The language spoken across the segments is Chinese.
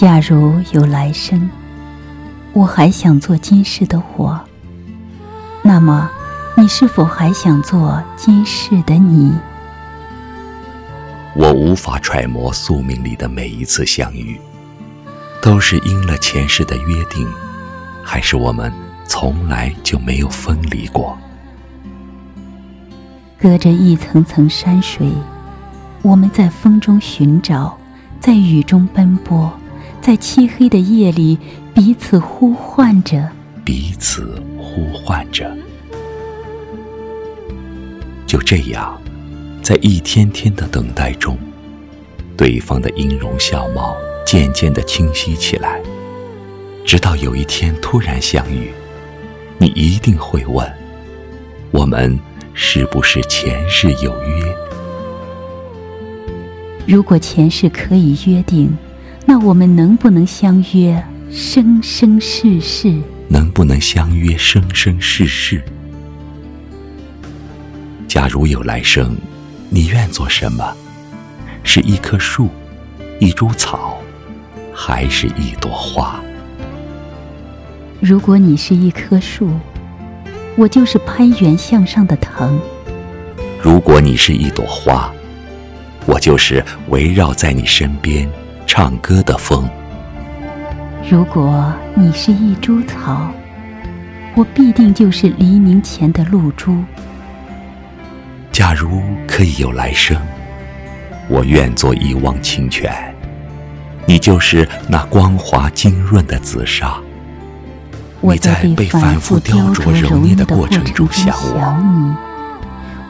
假如有来生，我还想做今世的我，那么你是否还想做今世的你？我无法揣摩宿命里的每一次相遇，都是应了前世的约定，还是我们从来就没有分离过？隔着一层层山水，我们在风中寻找，在雨中奔波，在漆黑的夜里彼此呼唤着，彼此呼唤着。就这样。在一天天的等待中，对方的音容笑貌渐渐的清晰起来。直到有一天突然相遇，你一定会问：我们是不是前世有约？如果前世可以约定，那我们能不能相约生生世世？能不能相约生生世世？假如有来生。你愿做什么？是一棵树，一株草，还是一朵花？如果你是一棵树，我就是攀援向上的藤；如果你是一朵花，我就是围绕在你身边唱歌的风；如果你是一株草，我必定就是黎明前的露珠。假如可以有来生，我愿做一汪清泉，你就是那光滑晶润的紫砂。你在被反复雕琢揉捏的过程中想我，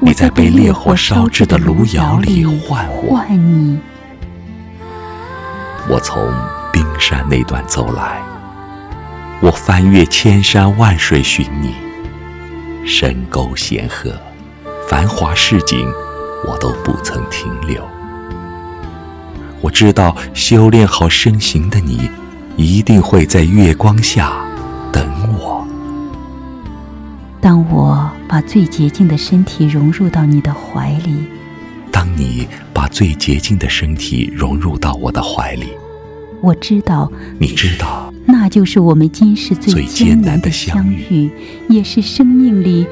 你在被烈火烧制的炉窑里唤我。我从冰山那段走来，我翻越千山万水寻你，深沟险壑。繁华市井，我都不曾停留。我知道修炼好身形的你，一定会在月光下等我。当我把最洁净的身体融入到你的怀里，当你把最洁净的身体融入到我的怀里，我知道，你知道，那就是我们今世最艰难的相遇，也是生命里。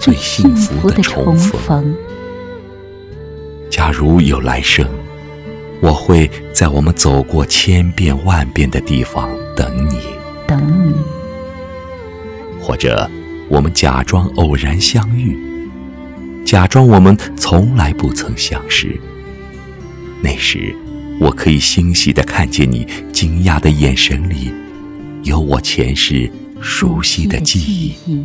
最幸福的重逢。假如有来生，我会在我们走过千遍万遍的地方等你，等你。或者，我们假装偶然相遇，假装我们从来不曾相识。那时，我可以欣喜地看见你惊讶的眼神里，有我前世熟悉的记忆。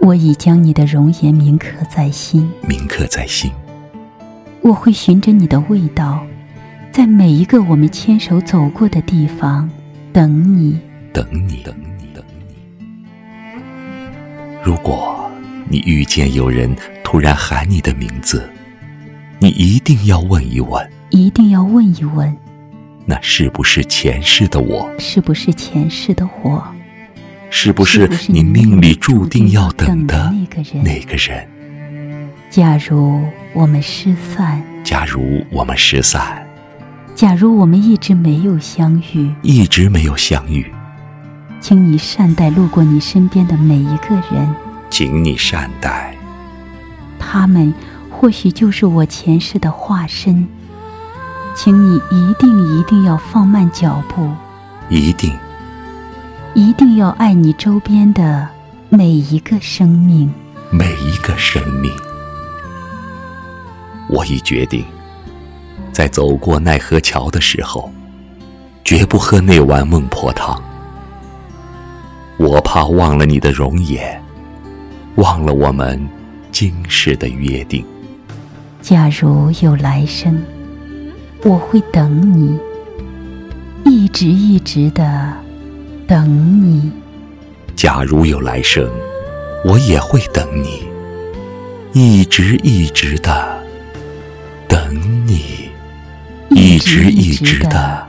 我已将你的容颜铭刻在心，铭刻在心。我会循着你的味道，在每一个我们牵手走过的地方等你，等你，等你，等你。如果你遇见有人突然喊你的名字，你一定要问一问，一定要问一问，那是不是前世的我？是不是前世的我？是不是你命里注定要等的那个人？那个人？假如我们失散，假如我们失散，假如我们一直没有相遇，一直没有相遇，请你善待路过你身边的每一个人，请你善待，他们或许就是我前世的化身，请你一定一定要放慢脚步，一定。一定要爱你周边的每一个生命，每一个生命。我已决定，在走过奈何桥的时候，绝不喝那碗孟婆汤。我怕忘了你的容颜，忘了我们今世的约定。假如有来生，我会等你，一直一直的。等你。假如有来生，我也会等你，一直一直的等你，一直一直的。